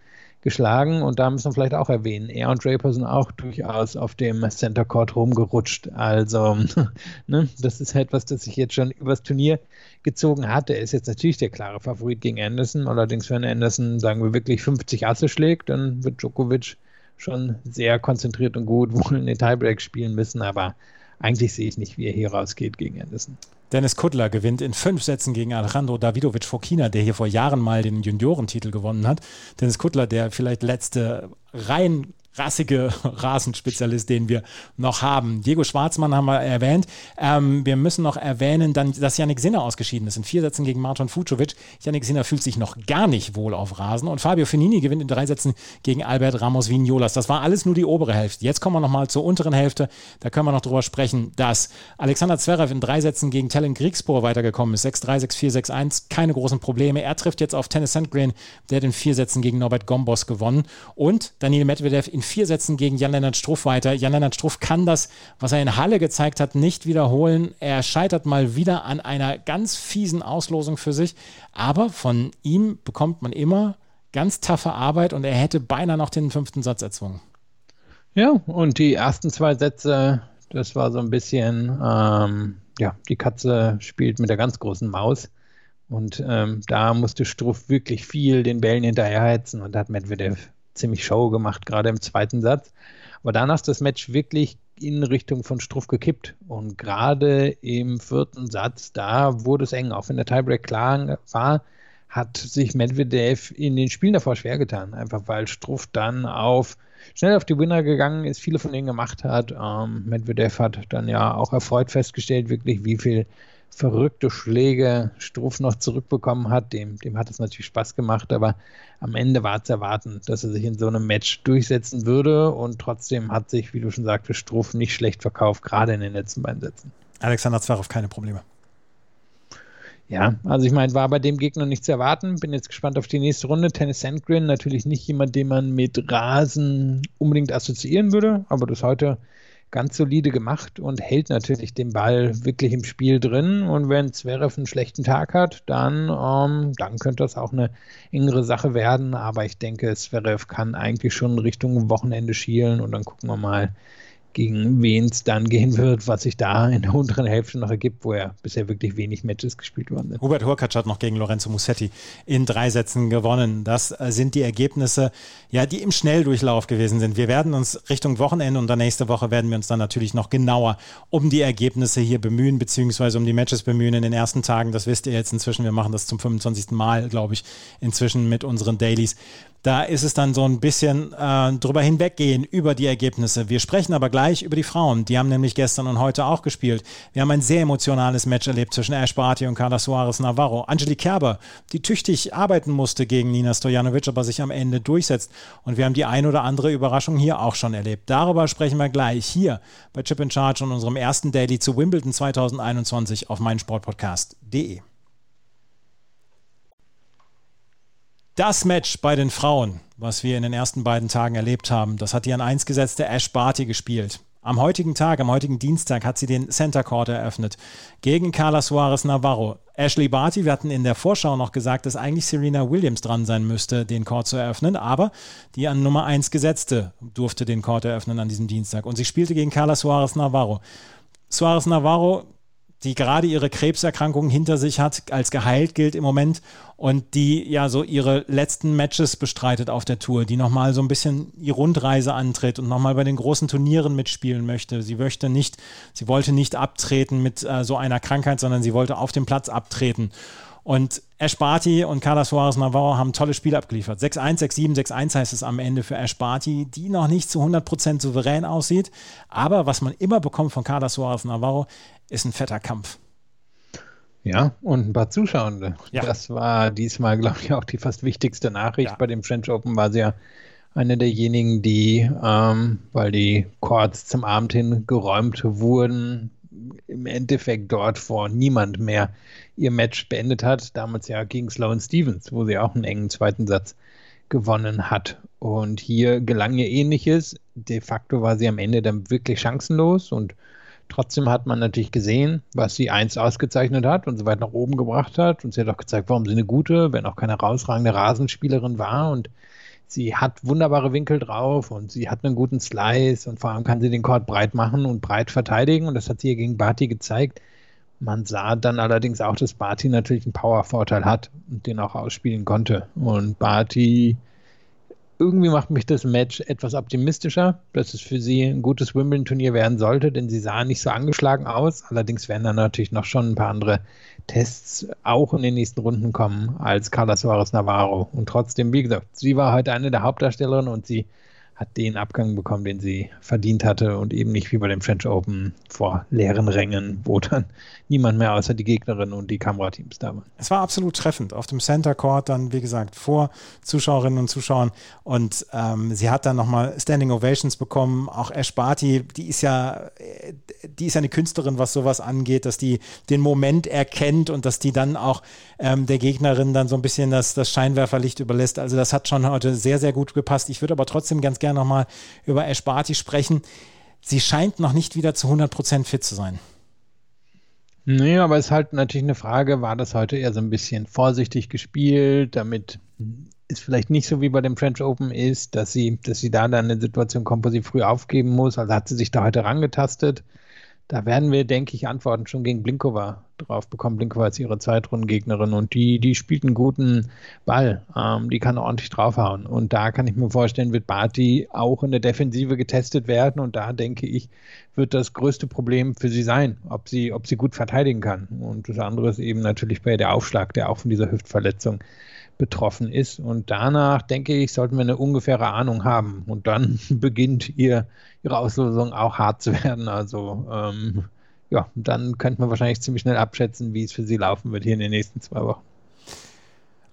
geschlagen und da müssen wir vielleicht auch erwähnen, er und Draper sind auch durchaus auf dem Center Court rumgerutscht. Also, ne, das ist etwas, das sich jetzt schon übers Turnier gezogen hat. Er ist jetzt natürlich der klare Favorit gegen Anderson. Allerdings, wenn Anderson, sagen wir, wirklich 50 Asse schlägt, dann wird Djokovic schon sehr konzentriert und gut wohl in den Tiebreak spielen müssen. Aber eigentlich sehe ich nicht, wie er hier rausgeht gegen Anderson. Dennis Kuttler gewinnt in fünf Sätzen gegen Alejandro Davidovic Fokina, der hier vor Jahren mal den Juniorentitel gewonnen hat. Dennis Kuttler, der vielleicht letzte rein rassige Rasenspezialist, den wir noch haben. Diego Schwarzmann haben wir erwähnt. Ähm, wir müssen noch erwähnen, dann, dass Yannick Sinner ausgeschieden ist in vier Sätzen gegen Martin Fucovic. Yannick Sinner fühlt sich noch gar nicht wohl auf Rasen und Fabio Finini gewinnt in drei Sätzen gegen Albert Ramos Vignolas. Das war alles nur die obere Hälfte. Jetzt kommen wir nochmal zur unteren Hälfte. Da können wir noch drüber sprechen, dass Alexander Zverev in drei Sätzen gegen Tellen Kriegspor weitergekommen ist. 6-3, 6-4, 6-1. Keine großen Probleme. Er trifft jetzt auf Tennis Sandgren. Der hat in vier Sätzen gegen Norbert Gombos gewonnen. Und Daniel Medvedev in vier Sätzen gegen Jan-Lennart Struff weiter. Jan-Lennart Struff kann das, was er in Halle gezeigt hat, nicht wiederholen. Er scheitert mal wieder an einer ganz fiesen Auslosung für sich. Aber von ihm bekommt man immer ganz taffe Arbeit und er hätte beinahe noch den fünften Satz erzwungen. Ja, und die ersten zwei Sätze, das war so ein bisschen, ähm, ja, die Katze spielt mit der ganz großen Maus. Und ähm, da musste Struff wirklich viel den Bällen hinterherhetzen und hat Medvedev ziemlich Show gemacht, gerade im zweiten Satz. Aber danach ist das Match wirklich in Richtung von Struff gekippt. Und gerade im vierten Satz, da wurde es eng. Auch wenn der Tiebreak klar war, hat sich Medvedev in den Spielen davor schwer getan. Einfach weil Struff dann auf schnell auf die Winner gegangen ist, viele von denen gemacht hat. Ähm, Medvedev hat dann ja auch erfreut festgestellt, wirklich, wie viel verrückte Schläge Struff noch zurückbekommen hat. Dem, dem hat es natürlich Spaß gemacht, aber am Ende war zu erwarten, dass er sich in so einem Match durchsetzen würde und trotzdem hat sich, wie du schon sagtest, Struff nicht schlecht verkauft, gerade in den letzten beiden Sätzen. Alexander Zverev keine Probleme. Ja, also ich meine, war bei dem Gegner nicht zu erwarten. Bin jetzt gespannt auf die nächste Runde. Tennis Sandgren, natürlich nicht jemand, den man mit Rasen unbedingt assoziieren würde, aber das heute ganz solide gemacht und hält natürlich den Ball wirklich im Spiel drin. Und wenn Zverev einen schlechten Tag hat, dann, ähm, dann könnte das auch eine engere Sache werden. Aber ich denke, Zverev kann eigentlich schon Richtung Wochenende schielen und dann gucken wir mal gegen wen es dann gehen wird, was sich da in der unteren Hälfte noch ergibt, wo ja bisher wirklich wenig Matches gespielt worden sind. Hubert Hurkacz hat noch gegen Lorenzo Musetti in drei Sätzen gewonnen. Das äh, sind die Ergebnisse, ja, die im Schnelldurchlauf gewesen sind. Wir werden uns Richtung Wochenende und dann nächste Woche werden wir uns dann natürlich noch genauer um die Ergebnisse hier bemühen, beziehungsweise um die Matches bemühen in den ersten Tagen. Das wisst ihr jetzt inzwischen. Wir machen das zum 25. Mal, glaube ich, inzwischen mit unseren Dailies. Da ist es dann so ein bisschen äh, drüber hinweggehen über die Ergebnisse. Wir sprechen aber gleich über die Frauen. Die haben nämlich gestern und heute auch gespielt. Wir haben ein sehr emotionales Match erlebt zwischen Ash Barty und Carla Suarez Navarro. Angelique Kerber, die tüchtig arbeiten musste gegen Nina Stojanovic, aber sich am Ende durchsetzt. Und wir haben die ein oder andere Überraschung hier auch schon erlebt. Darüber sprechen wir gleich hier bei Chip in Charge und unserem ersten Daily zu Wimbledon 2021 auf meinsportpodcast.de. Das Match bei den Frauen, was wir in den ersten beiden Tagen erlebt haben, das hat die an 1 gesetzte Ash Barty gespielt. Am heutigen Tag, am heutigen Dienstag, hat sie den Center Court eröffnet gegen Carla Suarez Navarro. Ashley Barty, wir hatten in der Vorschau noch gesagt, dass eigentlich Serena Williams dran sein müsste, den Court zu eröffnen, aber die an Nummer 1 gesetzte durfte den Court eröffnen an diesem Dienstag und sie spielte gegen Carla Suarez Navarro. Suarez Navarro die gerade ihre Krebserkrankung hinter sich hat, als geheilt gilt im Moment und die ja so ihre letzten Matches bestreitet auf der Tour, die nochmal so ein bisschen die Rundreise antritt und nochmal bei den großen Turnieren mitspielen möchte. Sie möchte nicht, sie wollte nicht abtreten mit äh, so einer Krankheit, sondern sie wollte auf dem Platz abtreten. Und Ash Barty und Carla Suarez Navarro haben tolle Spiele abgeliefert. 6-1, 6-7, 6-1 heißt es am Ende für Ash Barty, die noch nicht zu 100% souverän aussieht. Aber was man immer bekommt von Carla Suarez Navarro, ist ein fetter Kampf. Ja, und ein paar Zuschauende. Ja. Das war diesmal, glaube ich, auch die fast wichtigste Nachricht. Ja. Bei dem French Open war sie ja eine derjenigen, die, ähm, weil die Courts zum Abend hin geräumt wurden, im Endeffekt dort vor niemand mehr ihr Match beendet hat. Damals ja gegen Sloane Stevens, wo sie auch einen engen zweiten Satz gewonnen hat. Und hier gelang ihr ähnliches. De facto war sie am Ende dann wirklich chancenlos und Trotzdem hat man natürlich gesehen, was sie eins ausgezeichnet hat und so weit nach oben gebracht hat. Und sie hat auch gezeigt, warum sie eine gute, wenn auch keine herausragende Rasenspielerin war. Und sie hat wunderbare Winkel drauf und sie hat einen guten Slice und vor allem kann sie den Court breit machen und breit verteidigen. Und das hat sie hier gegen Barty gezeigt. Man sah dann allerdings auch, dass Barty natürlich einen Power-Vorteil hat und den auch ausspielen konnte. Und Barty irgendwie macht mich das Match etwas optimistischer, dass es für sie ein gutes Wimbledon-Turnier werden sollte, denn sie sah nicht so angeschlagen aus. Allerdings werden dann natürlich noch schon ein paar andere Tests auch in den nächsten Runden kommen als Carla Suarez Navarro. Und trotzdem, wie gesagt, sie war heute eine der Hauptdarstellerinnen und sie hat den Abgang bekommen, den sie verdient hatte und eben nicht wie bei dem French Open vor leeren Rängen, wo dann niemand mehr außer die Gegnerin und die Kamerateams da waren. Es war absolut treffend. Auf dem Center Court dann, wie gesagt, vor Zuschauerinnen und Zuschauern und ähm, sie hat dann nochmal Standing Ovations bekommen. Auch Ash Barty, die ist ja, die ist eine Künstlerin, was sowas angeht, dass die den Moment erkennt und dass die dann auch ähm, der Gegnerin dann so ein bisschen das, das Scheinwerferlicht überlässt. Also das hat schon heute sehr, sehr gut gepasst. Ich würde aber trotzdem ganz gerne gerne nochmal über Ash Barty sprechen. Sie scheint noch nicht wieder zu 100% fit zu sein. Nee, aber es ist halt natürlich eine Frage, war das heute eher so ein bisschen vorsichtig gespielt, damit es vielleicht nicht so wie bei dem French Open ist, dass sie, dass sie da dann eine Situation kommt, wo sie früh aufgeben muss. Also hat sie sich da heute rangetastet. Da werden wir, denke ich, Antworten schon gegen Blinkova drauf bekommen. Blinkova ist ihre Zweitrundengegnerin und die, die spielt einen guten Ball. Ähm, die kann ordentlich draufhauen. Und da kann ich mir vorstellen, wird Barty auch in der Defensive getestet werden. Und da denke ich, wird das größte Problem für sie sein, ob sie, ob sie gut verteidigen kann. Und das andere ist eben natürlich bei der Aufschlag, der auch von dieser Hüftverletzung betroffen ist. Und danach, denke ich, sollten wir eine ungefähre Ahnung haben. Und dann beginnt ihr, ihre Auslosung auch hart zu werden. Also ähm, ja, dann könnte man wahrscheinlich ziemlich schnell abschätzen, wie es für sie laufen wird hier in den nächsten zwei Wochen.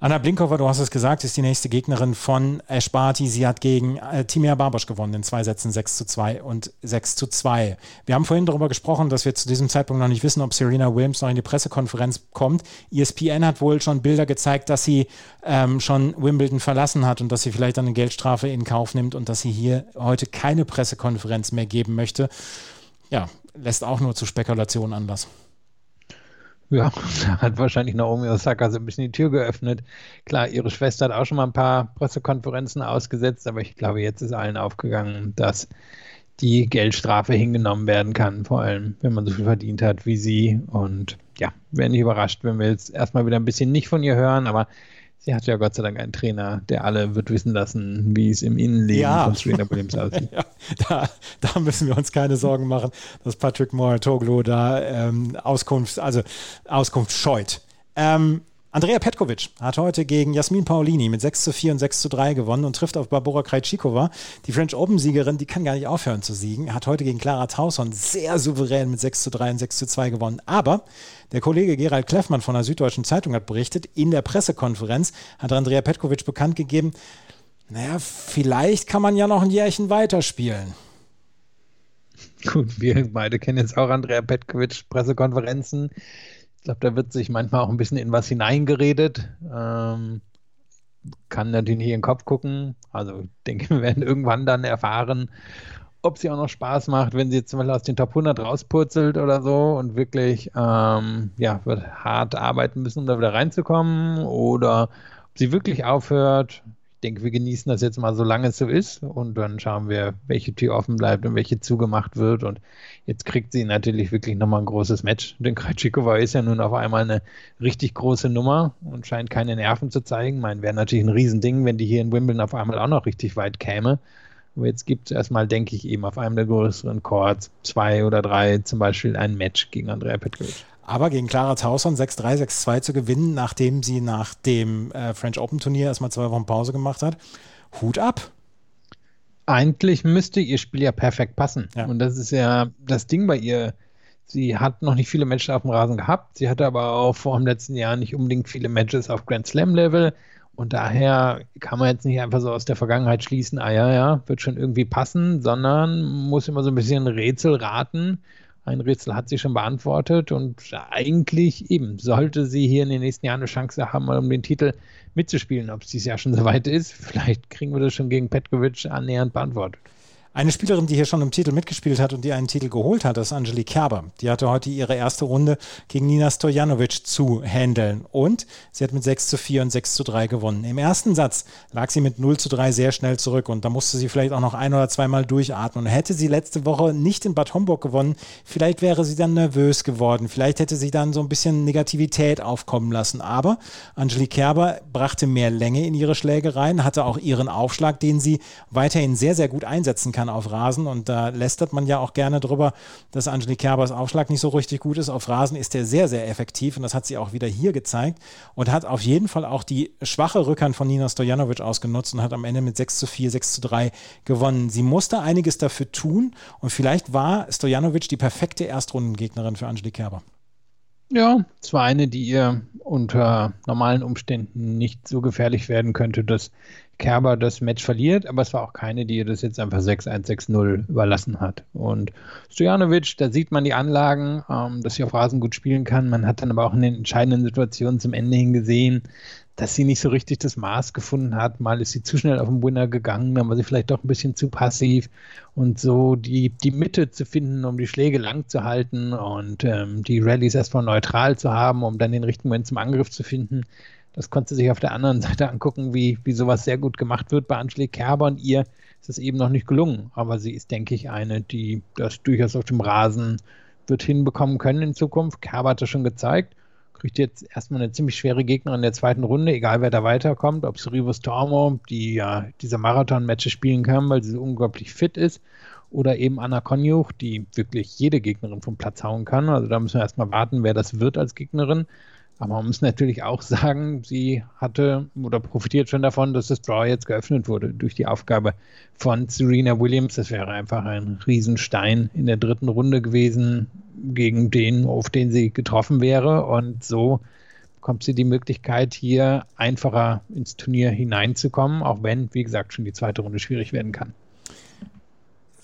Anna Blinkova, du hast es gesagt, ist die nächste Gegnerin von Ash. Sie hat gegen äh, Timea Barbosch gewonnen in zwei Sätzen 6 zu 2 und 6 zu 2. Wir haben vorhin darüber gesprochen, dass wir zu diesem Zeitpunkt noch nicht wissen, ob Serena Williams noch in die Pressekonferenz kommt. ESPN hat wohl schon Bilder gezeigt, dass sie ähm, schon Wimbledon verlassen hat und dass sie vielleicht eine Geldstrafe in Kauf nimmt und dass sie hier heute keine Pressekonferenz mehr geben möchte. Ja, lässt auch nur zu Spekulationen Anlass. Ja, hat wahrscheinlich Naomi Osaka so ein bisschen die Tür geöffnet. Klar, ihre Schwester hat auch schon mal ein paar Pressekonferenzen ausgesetzt, aber ich glaube, jetzt ist allen aufgegangen, dass die Geldstrafe hingenommen werden kann, vor allem wenn man so viel verdient hat wie sie. Und ja, wäre nicht überrascht, wenn wir jetzt erstmal wieder ein bisschen nicht von ihr hören, aber sie hat ja Gott sei Dank einen Trainer, der alle wird wissen lassen, wie es im Innenleben Ja. von Serena Williams aussieht. Ja, da, da müssen wir uns keine Sorgen machen, dass Patrick Moratoglu da ähm, Auskunft, also Auskunft scheut. Ähm, Andrea Petkovic hat heute gegen Jasmin Paolini mit 6 zu 4 und 6 zu 3 gewonnen und trifft auf Barbora Krejcikova. Die French Open-Siegerin, die kann gar nicht aufhören zu siegen, hat heute gegen Clara Tauson sehr souverän mit 6 zu 3 und 6 zu 2 gewonnen. Aber der Kollege Gerald Kleffmann von der Süddeutschen Zeitung hat berichtet, in der Pressekonferenz hat Andrea Petkovic bekannt gegeben, naja, vielleicht kann man ja noch ein Jährchen weiterspielen. Gut, wir beide kennen jetzt auch Andrea Petkovic Pressekonferenzen. Ich glaube, da wird sich manchmal auch ein bisschen in was hineingeredet. Ähm, kann natürlich nicht in den Kopf gucken. Also ich denke, wir werden irgendwann dann erfahren, ob sie auch noch Spaß macht, wenn sie jetzt zum Beispiel aus den Top 100 rauspurzelt oder so und wirklich ähm, ja, wird hart arbeiten müssen, um da wieder reinzukommen oder ob sie wirklich aufhört. Ich denke, wir genießen das jetzt mal, solange es so ist und dann schauen wir, welche Tür offen bleibt und welche zugemacht wird und jetzt kriegt sie natürlich wirklich nochmal ein großes Match. Denn Krajcikova ist ja nun auf einmal eine richtig große Nummer und scheint keine Nerven zu zeigen. Ich meine, wäre natürlich ein Riesending, wenn die hier in Wimbledon auf einmal auch noch richtig weit käme. Aber jetzt gibt es erstmal, denke ich, eben auf einem der größeren Chords, zwei oder drei, zum Beispiel ein Match gegen Andrea Petkovic. Aber gegen Clara Tauson 6-3, 6-2 zu gewinnen, nachdem sie nach dem äh, French Open Turnier erstmal zwei Wochen Pause gemacht hat. Hut ab. Eigentlich müsste ihr Spiel ja perfekt passen. Ja. Und das ist ja das Ding bei ihr. Sie hat noch nicht viele Matches auf dem Rasen gehabt. Sie hatte aber auch vor dem letzten Jahr nicht unbedingt viele Matches auf Grand Slam Level. Und daher kann man jetzt nicht einfach so aus der Vergangenheit schließen, ah ja, ja, wird schon irgendwie passen, sondern muss immer so ein bisschen Rätsel raten. Ein Rätsel hat sie schon beantwortet und eigentlich eben sollte sie hier in den nächsten Jahren eine Chance haben, um den Titel mitzuspielen. Ob es dieses Jahr schon soweit ist, vielleicht kriegen wir das schon gegen Petkovic annähernd beantwortet. Eine Spielerin, die hier schon im Titel mitgespielt hat und die einen Titel geholt hat, ist Angelique Kerber. Die hatte heute ihre erste Runde gegen Nina Stojanovic zu handeln und sie hat mit 6 zu 4 und 6 zu 3 gewonnen. Im ersten Satz lag sie mit 0 zu 3 sehr schnell zurück und da musste sie vielleicht auch noch ein oder zweimal durchatmen. Und hätte sie letzte Woche nicht in Bad Homburg gewonnen, vielleicht wäre sie dann nervös geworden. Vielleicht hätte sie dann so ein bisschen Negativität aufkommen lassen. Aber Angelique Kerber brachte mehr Länge in ihre Schläge rein, hatte auch ihren Aufschlag, den sie weiterhin sehr, sehr gut einsetzen kann auf Rasen. Und da lästert man ja auch gerne drüber, dass Angelique Kerbers Aufschlag nicht so richtig gut ist. Auf Rasen ist er sehr, sehr effektiv und das hat sie auch wieder hier gezeigt und hat auf jeden Fall auch die schwache Rückhand von Nina Stojanovic ausgenutzt und hat am Ende mit 6 zu 4, 6 zu 3 gewonnen. Sie musste einiges dafür tun und vielleicht war Stojanovic die perfekte Erstrundengegnerin für Angelique Kerber. Ja, es war eine, die ihr unter normalen Umständen nicht so gefährlich werden könnte, dass Kerber das Match verliert, aber es war auch keine, die ihr das jetzt einfach 6-1, 6-0 überlassen hat. Und Stojanovic, da sieht man die Anlagen, ähm, dass sie auf Rasen gut spielen kann. Man hat dann aber auch in den entscheidenden Situationen zum Ende hin gesehen, dass sie nicht so richtig das Maß gefunden hat. Mal ist sie zu schnell auf den Winner gegangen, dann war sie vielleicht doch ein bisschen zu passiv und so die, die Mitte zu finden, um die Schläge lang zu halten und ähm, die Rallyes erstmal neutral zu haben, um dann den richtigen Moment zum Angriff zu finden. Das konnte sich auf der anderen Seite angucken, wie, wie sowas sehr gut gemacht wird bei Angelique Kerber und ihr ist es eben noch nicht gelungen. Aber sie ist, denke ich, eine, die das durchaus auf dem Rasen wird hinbekommen können in Zukunft. Kerber hat das schon gezeigt kriegt jetzt erstmal eine ziemlich schwere Gegnerin in der zweiten Runde, egal wer da weiterkommt, ob es Rivus Tormo, die ja diese Marathon-Matches spielen kann, weil sie so unglaublich fit ist, oder eben Anna Konjuch, die wirklich jede Gegnerin vom Platz hauen kann. Also da müssen wir erstmal warten, wer das wird als Gegnerin. Aber man muss natürlich auch sagen, sie hatte oder profitiert schon davon, dass das Draw jetzt geöffnet wurde durch die Aufgabe von Serena Williams. Das wäre einfach ein Riesenstein in der dritten Runde gewesen, gegen den, auf den sie getroffen wäre. Und so bekommt sie die Möglichkeit, hier einfacher ins Turnier hineinzukommen, auch wenn, wie gesagt, schon die zweite Runde schwierig werden kann.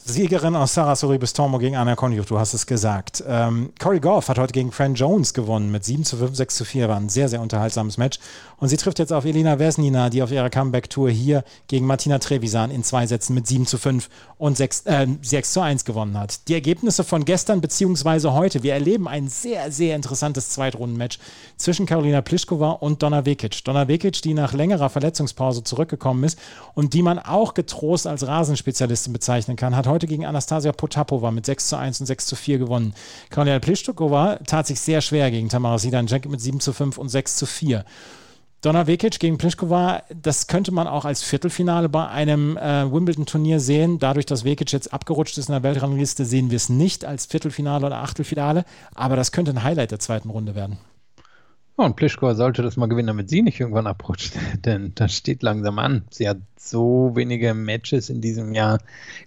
Siegerin aus Sarah Sorribes Tormo gegen Anna Konjuch, du hast es gesagt. Ähm, Corey Goff hat heute gegen Fran Jones gewonnen mit 7 zu 5, 6 zu 4. War ein sehr, sehr unterhaltsames Match. Und sie trifft jetzt auf Elina Vesnina, die auf ihrer Comeback-Tour hier gegen Martina Trevisan in zwei Sätzen mit 7 zu 5 und 6, äh, 6 zu 1 gewonnen hat. Die Ergebnisse von gestern bzw. heute. Wir erleben ein sehr, sehr interessantes Zweitrunden-Match zwischen Karolina Pliskova und Donna Vekic. Donna Vekic, die nach längerer Verletzungspause zurückgekommen ist und die man auch getrost als Rasenspezialistin bezeichnen kann, hat heute gegen Anastasia Potapova mit 6 zu 1 und 6 zu 4 gewonnen. Karolina Plischtukova tat sich sehr schwer gegen Tamara Sidanjek mit 7 zu 5 und 6 zu 4. Donna Vekic gegen Pliskova, das könnte man auch als Viertelfinale bei einem äh, Wimbledon-Turnier sehen. Dadurch, dass Vekic jetzt abgerutscht ist in der Weltrangliste, sehen wir es nicht als Viertelfinale oder Achtelfinale. Aber das könnte ein Highlight der zweiten Runde werden. Ja, und Pliskova sollte das mal gewinnen, damit sie nicht irgendwann abrutscht. Denn das steht langsam an. Sie hat so wenige Matches in diesem Jahr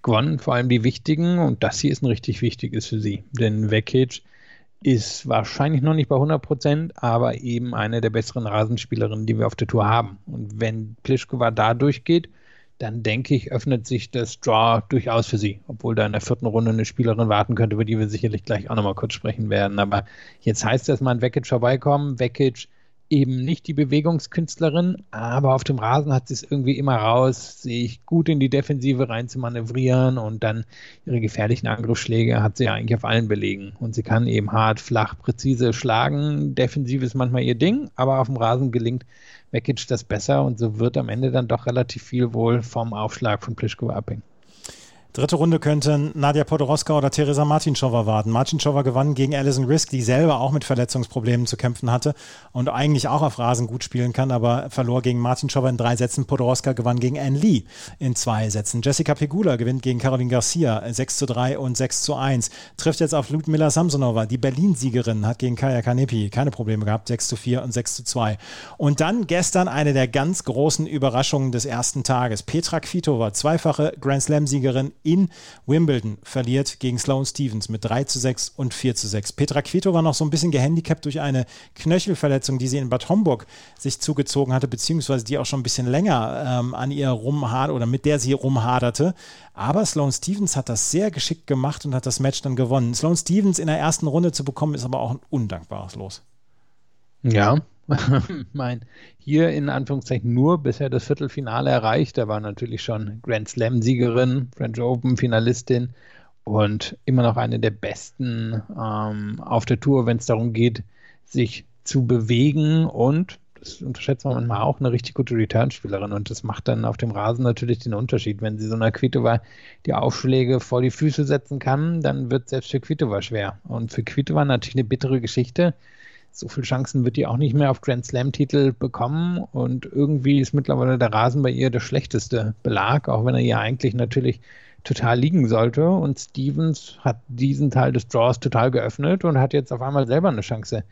gewonnen, vor allem die wichtigen. Und das hier ist ein richtig wichtiges für sie. Denn Vekic ist wahrscheinlich noch nicht bei 100 Prozent, aber eben eine der besseren Rasenspielerinnen, die wir auf der Tour haben. Und wenn Pliskova da durchgeht, dann denke ich, öffnet sich das Draw durchaus für sie, obwohl da in der vierten Runde eine Spielerin warten könnte, über die wir sicherlich gleich auch nochmal kurz sprechen werden. Aber jetzt heißt es mal an Vekic vorbeikommen. Vekic eben nicht die Bewegungskünstlerin, aber auf dem Rasen hat sie es irgendwie immer raus, sich gut in die Defensive rein zu manövrieren und dann ihre gefährlichen Angriffsschläge hat sie ja eigentlich auf allen belegen. Und sie kann eben hart, flach, präzise schlagen. Defensiv ist manchmal ihr Ding, aber auf dem Rasen gelingt Vekic das besser und so wird am Ende dann doch relativ viel wohl vom Aufschlag von Pliskova abhängen. Dritte Runde könnten Nadja Podoroska oder Teresa Martinschowa warten. Martinschowa gewann gegen Alison Risk, die selber auch mit Verletzungsproblemen zu kämpfen hatte und eigentlich auch auf Rasen gut spielen kann, aber verlor gegen Martinschowa in drei Sätzen. Podoroska gewann gegen Anne Lee in zwei Sätzen. Jessica Pegula gewinnt gegen Caroline Garcia 6 zu 3 und 6 zu 1. Trifft jetzt auf Ludmila Samsonova, die Berlin-Siegerin, hat gegen Kaya Kanepi keine Probleme gehabt, 6 zu 4 und 6 zu 2. Und dann gestern eine der ganz großen Überraschungen des ersten Tages. Petra Kvitova, zweifache Grand Slam-Siegerin in Wimbledon verliert gegen Sloane Stevens mit 3 zu 6 und 4 zu 6. Petra Quito war noch so ein bisschen gehandicapt durch eine Knöchelverletzung, die sie in Bad Homburg sich zugezogen hatte, beziehungsweise die auch schon ein bisschen länger ähm, an ihr rumhadert oder mit der sie rumhaderte. Aber Sloane Stevens hat das sehr geschickt gemacht und hat das Match dann gewonnen. Sloane Stevens in der ersten Runde zu bekommen, ist aber auch ein undankbares Los. Ja, mein, hier in Anführungszeichen nur bisher das Viertelfinale erreicht. Da war natürlich schon Grand Slam-Siegerin, French Open-Finalistin und immer noch eine der besten ähm, auf der Tour, wenn es darum geht, sich zu bewegen und das unterschätzt man manchmal auch, eine richtig gute Returnspielerin und das macht dann auf dem Rasen natürlich den Unterschied. Wenn sie so einer Kvitova die Aufschläge vor die Füße setzen kann, dann wird selbst für Kvitova schwer. Und für Kvitova natürlich eine bittere Geschichte so viele Chancen wird die auch nicht mehr auf Grand Slam-Titel bekommen und irgendwie ist mittlerweile der Rasen bei ihr der schlechteste Belag, auch wenn er ihr eigentlich natürlich total liegen sollte. Und Stevens hat diesen Teil des Draws total geöffnet und hat jetzt auf einmal selber eine Chance,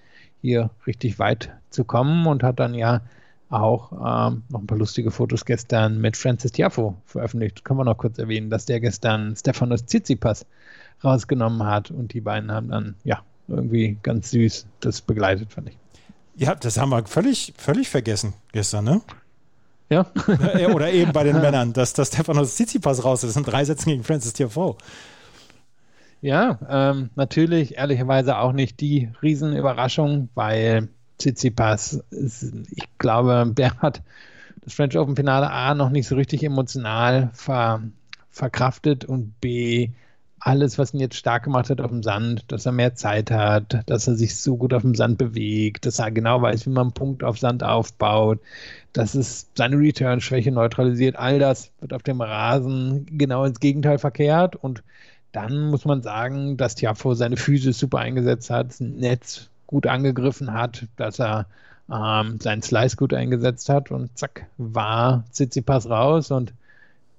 hier richtig weit zu kommen und hat dann ja auch ähm, noch ein paar lustige Fotos gestern mit Francis Tiafo veröffentlicht. Können wir noch kurz erwähnen, dass der gestern Stefanos Tsitsipas rausgenommen hat und die beiden haben dann ja irgendwie ganz süß das begleitet, fand ich. Ja, das haben wir völlig, völlig vergessen gestern, ne? Ja. Oder eben bei den Männern, dass, dass Stefanos Tsitsipas raus ist in drei Sätzen gegen Francis TFO. Ja, ähm, natürlich ehrlicherweise auch nicht die Riesenüberraschung, weil Tsitsipas, ist, ich glaube, der hat das French Open Finale A noch nicht so richtig emotional ver, verkraftet und B alles, was ihn jetzt stark gemacht hat auf dem Sand, dass er mehr Zeit hat, dass er sich so gut auf dem Sand bewegt, dass er genau weiß, wie man einen Punkt auf Sand aufbaut, dass es seine Return-Schwäche neutralisiert. All das wird auf dem Rasen genau ins Gegenteil verkehrt und dann muss man sagen, dass Tiafo seine Füße super eingesetzt hat, das Netz gut angegriffen hat, dass er ähm, seinen Slice gut eingesetzt hat und zack, war Tsitsipas raus und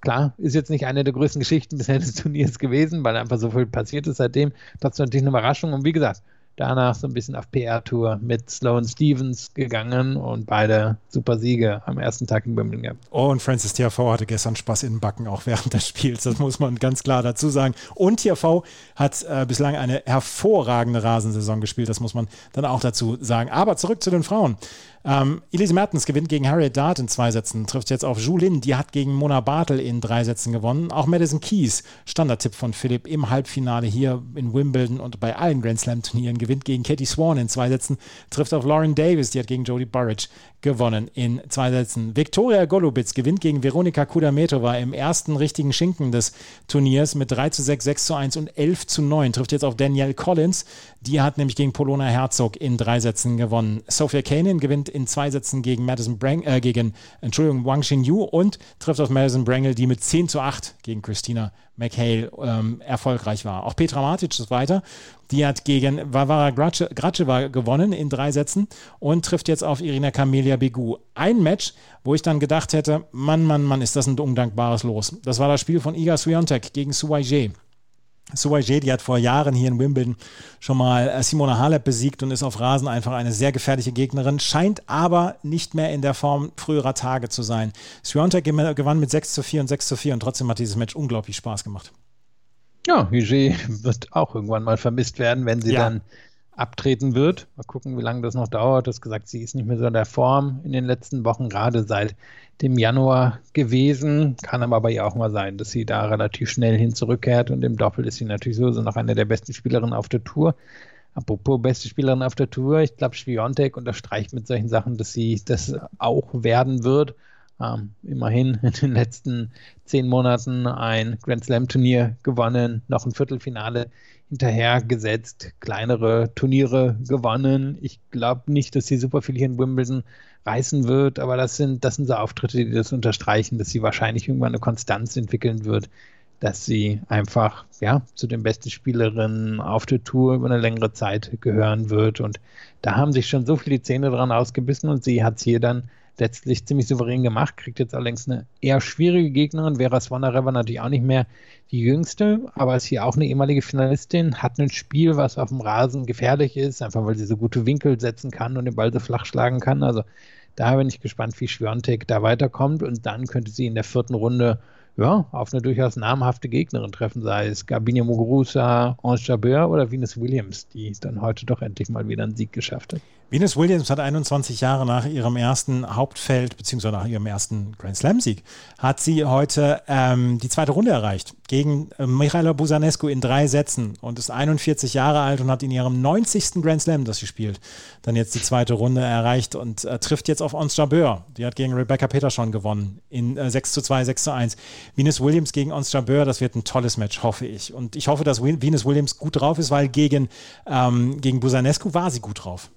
klar, ist jetzt nicht eine der größten Geschichten bisher des Turniers gewesen, weil einfach so viel passiert ist seitdem. Trotzdem natürlich eine Überraschung. Und wie gesagt, danach so ein bisschen auf PR-Tour mit Sloan Stevens gegangen und beide super Siege am ersten Tag in Wimbledon gehabt. Oh, und Francis THV hatte gestern Spaß in den Backen, auch während des Spiels. Das muss man ganz klar dazu sagen. Und THV hat äh, bislang eine hervorragende Rasensaison gespielt, das muss man dann auch dazu sagen. Aber zurück zu den Frauen. Ähm, Elise Mertens gewinnt gegen Harriet Dart in zwei Sätzen, trifft jetzt auf Julin, die hat gegen Mona Bartel in drei Sätzen gewonnen. Auch Madison Keys, Standardtipp von Philipp im Halbfinale hier in Wimbledon und bei allen Grand Slam Turnieren gewinnt gegen Katie Swan in zwei Sätzen, trifft auf Lauren Davis, die hat gegen Jodie Burridge gewonnen in zwei Sätzen. Viktoria Golubitz gewinnt gegen Veronika Kudametova im ersten richtigen Schinken des Turniers mit 3 zu 6, 6 zu 1 und 11 zu 9. Trifft jetzt auf Danielle Collins. Die hat nämlich gegen Polona Herzog in drei Sätzen gewonnen. Sophia Kanin gewinnt in zwei Sätzen gegen Madison Brang, äh, gegen, Entschuldigung, Wang Xinyu und trifft auf Madison Brangle, die mit 10 zu 8 gegen Christina McHale ähm, erfolgreich war. Auch Petra Matic ist weiter. Die hat gegen Vavara Graceva gewonnen in drei Sätzen und trifft jetzt auf Irina Camelia Begu. Ein Match, wo ich dann gedacht hätte, Mann, Mann, Mann, ist das ein undankbares Los. Das war das Spiel von Iga Swiatek gegen Suwaije. Suwaije, die hat vor Jahren hier in Wimbledon schon mal äh, Simona Halep besiegt und ist auf Rasen einfach eine sehr gefährliche Gegnerin, scheint aber nicht mehr in der Form früherer Tage zu sein. Swiatek gewann mit 6 zu 4 und 6 zu 4 und trotzdem hat dieses Match unglaublich Spaß gemacht. Ja, Huger wird auch irgendwann mal vermisst werden, wenn sie ja. dann abtreten wird. Mal gucken, wie lange das noch dauert. Du hast gesagt, sie ist nicht mehr so in der Form in den letzten Wochen, gerade seit dem Januar gewesen. Kann aber bei ihr auch mal sein, dass sie da relativ schnell hin zurückkehrt und im Doppel ist sie natürlich so noch eine der besten Spielerinnen auf der Tour. Apropos beste Spielerin auf der Tour, ich glaube, Schwiontek unterstreicht mit solchen Sachen, dass sie das auch werden wird. Ähm, immerhin in den letzten zehn Monaten ein Grand Slam Turnier gewonnen, noch ein Viertelfinale hinterhergesetzt, kleinere Turniere gewonnen. Ich glaube nicht, dass sie super viel hier in Wimbledon reißen wird, aber das sind, das sind so Auftritte, die das unterstreichen, dass sie wahrscheinlich irgendwann eine Konstanz entwickeln wird, dass sie einfach ja, zu den besten Spielerinnen auf der Tour über eine längere Zeit gehören wird. Und da haben sich schon so viele Zähne dran ausgebissen und sie hat es hier dann letztlich ziemlich souverän gemacht, kriegt jetzt allerdings eine eher schwierige Gegnerin. Vera Swanareva natürlich auch nicht mehr die jüngste, aber ist hier auch eine ehemalige Finalistin, hat ein Spiel, was auf dem Rasen gefährlich ist, einfach weil sie so gute Winkel setzen kann und den Ball so flach schlagen kann. Also da bin ich gespannt, wie Schwiontek da weiterkommt und dann könnte sie in der vierten Runde ja, auf eine durchaus namhafte Gegnerin treffen, sei es Gabine Muguruza, Ange Jabeur oder Venus Williams, die dann heute doch endlich mal wieder einen Sieg geschafft hat. Venus Williams hat 21 Jahre nach ihrem ersten Hauptfeld, beziehungsweise nach ihrem ersten Grand Slam-Sieg, hat sie heute ähm, die zweite Runde erreicht gegen äh, Michaela Busanescu in drei Sätzen und ist 41 Jahre alt und hat in ihrem 90. Grand Slam, das sie spielt, dann jetzt die zweite Runde erreicht und äh, trifft jetzt auf Ons Jabeur. Die hat gegen Rebecca Peterson gewonnen in äh, 6 zu 2, 6 zu 1. Venus Williams gegen Ons Jabeur, das wird ein tolles Match, hoffe ich. Und ich hoffe, dass Venus Williams gut drauf ist, weil gegen, ähm, gegen Busanescu war sie gut drauf.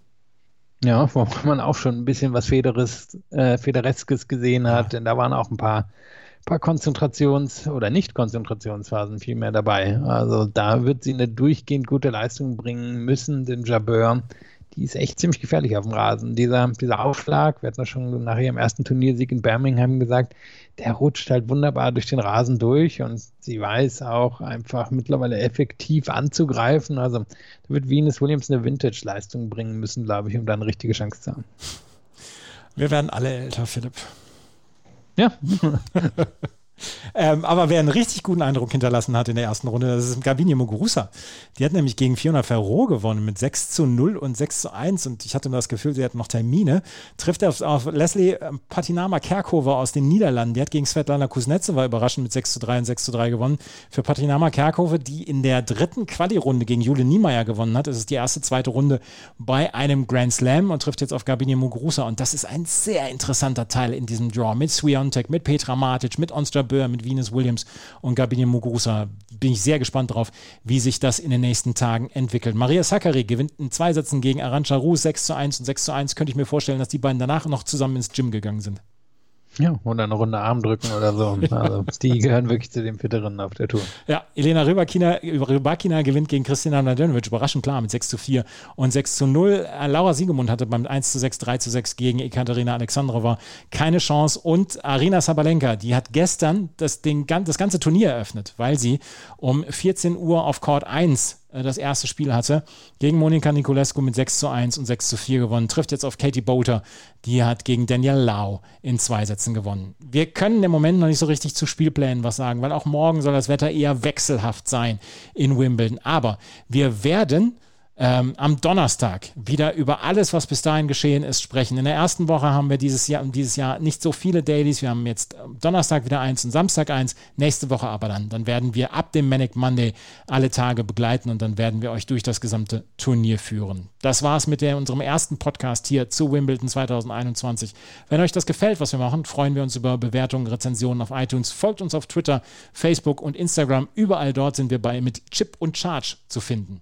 Ja, wo man auch schon ein bisschen was Federes, äh, Federeskes gesehen hat, ja. denn da waren auch ein paar, paar Konzentrations- oder Nicht-Konzentrationsphasen viel mehr dabei. Also da wird sie eine durchgehend gute Leistung bringen müssen, den Jabeur die ist echt ziemlich gefährlich auf dem Rasen. Dieser, dieser Aufschlag, wir hatten das schon nach ihrem ersten Turniersieg in Birmingham gesagt, der rutscht halt wunderbar durch den Rasen durch und sie weiß auch einfach mittlerweile effektiv anzugreifen. Also da wird Venus Williams eine Vintage-Leistung bringen müssen, glaube ich, um da eine richtige Chance zu haben. Wir werden alle älter, Philipp. Ja. Ähm, aber wer einen richtig guten Eindruck hinterlassen hat in der ersten Runde, das ist Gabinia Muguruza. Die hat nämlich gegen Fiona Ferro gewonnen mit 6 zu 0 und 6 zu 1 und ich hatte das Gefühl, sie hat noch Termine. Trifft auf, auf Leslie ähm, Patinama Kerkhover aus den Niederlanden. Die hat gegen Svetlana Kuznetsova überraschend mit 6 zu 3 und 6 zu 3 gewonnen. Für Patinama Kerkhover, die in der dritten Quali-Runde gegen Jule Niemeyer gewonnen hat. Das ist die erste, zweite Runde bei einem Grand Slam und trifft jetzt auf Gabinia Muguruza. Und das ist ein sehr interessanter Teil in diesem Draw mit Swiontek, mit Petra Matic, mit Onstra Böhr, mit Venus Williams und Gabine Muguruza. Bin ich sehr gespannt drauf, wie sich das in den nächsten Tagen entwickelt. Maria Sakkari gewinnt in zwei Sätzen gegen Arantxa Rus 6 zu 1 und 6 zu 1. Könnte ich mir vorstellen, dass die beiden danach noch zusammen ins Gym gegangen sind. Ja, oder eine Runde Arm drücken oder so. Also, die gehören wirklich zu den Fitterinnen auf der Tour. Ja, Elena Rybakina, Rybakina gewinnt gegen Christina Mladenovic überraschend klar mit 6 zu 4 und 6 zu 0. Äh, Laura Siegemund hatte beim 1 zu 6, 3 zu 6 gegen Ekaterina Alexandrova keine Chance und Arina Sabalenka, die hat gestern das, den, das ganze Turnier eröffnet, weil sie um 14 Uhr auf Court 1 äh, das erste Spiel hatte, gegen Monika Niculescu mit 6 zu 1 und 6 zu 4 gewonnen. Trifft jetzt auf Katie Bolter, die hat gegen Danielle Lau in zwei Sätzen gewonnen. Wir können im Moment noch nicht so richtig zu Spielplänen was sagen, weil auch morgen soll das Wetter eher wechselhaft sein in Wimbledon. Aber wir werden ähm, am Donnerstag wieder über alles, was bis dahin geschehen ist, sprechen. In der ersten Woche haben wir dieses Jahr, dieses Jahr nicht so viele Dailies. Wir haben jetzt Donnerstag wieder eins und Samstag eins. Nächste Woche aber dann. Dann werden wir ab dem Manic Monday alle Tage begleiten und dann werden wir euch durch das gesamte Turnier führen. Das war es mit der, unserem ersten Podcast hier zu Wimbledon 2021. Wenn euch das gefällt, was wir machen, freuen wir uns über Bewertungen, Rezensionen auf iTunes. Folgt uns auf Twitter, Facebook und Instagram. Überall dort sind wir bei mit Chip und Charge zu finden.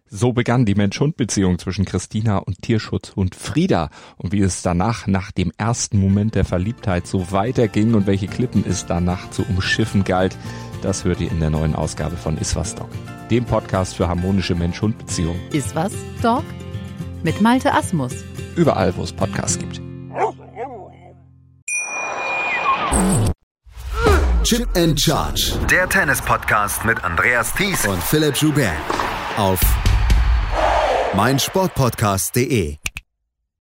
So begann die Mensch-Hund-Beziehung zwischen Christina und Tierschutzhund Frieda. Und wie es danach, nach dem ersten Moment der Verliebtheit, so weiterging und welche Klippen es danach zu umschiffen galt, das hört ihr in der neuen Ausgabe von Iswas Dog, dem Podcast für harmonische Mensch-Hund-Beziehungen. Iswas Dog? Mit Malte Asmus. Überall, wo es Podcasts gibt. Chip and Charge. Der Tennis-Podcast mit Andreas Thies und Philipp Joubert. Auf meinsportpodcast.de.